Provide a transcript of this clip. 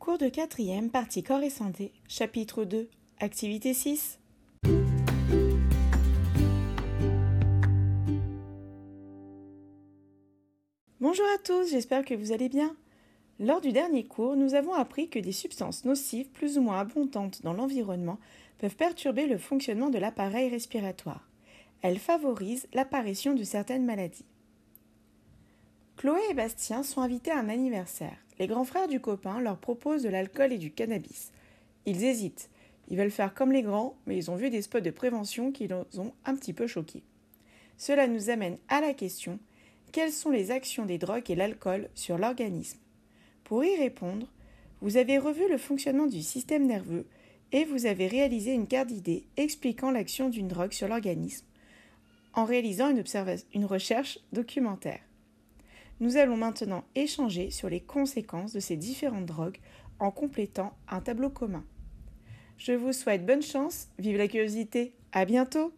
Cours de quatrième, partie corps et santé, chapitre 2, activité 6. Bonjour à tous, j'espère que vous allez bien. Lors du dernier cours, nous avons appris que des substances nocives plus ou moins abondantes dans l'environnement peuvent perturber le fonctionnement de l'appareil respiratoire. Elles favorisent l'apparition de certaines maladies. Chloé et Bastien sont invités à un anniversaire. Les grands frères du copain leur proposent de l'alcool et du cannabis. Ils hésitent. Ils veulent faire comme les grands, mais ils ont vu des spots de prévention qui les ont un petit peu choqués. Cela nous amène à la question quelles sont les actions des drogues et l'alcool sur l'organisme? Pour y répondre, vous avez revu le fonctionnement du système nerveux et vous avez réalisé une carte d'idées expliquant l'action d'une drogue sur l'organisme en réalisant une, une recherche documentaire. Nous allons maintenant échanger sur les conséquences de ces différentes drogues en complétant un tableau commun. Je vous souhaite bonne chance, vive la curiosité, à bientôt!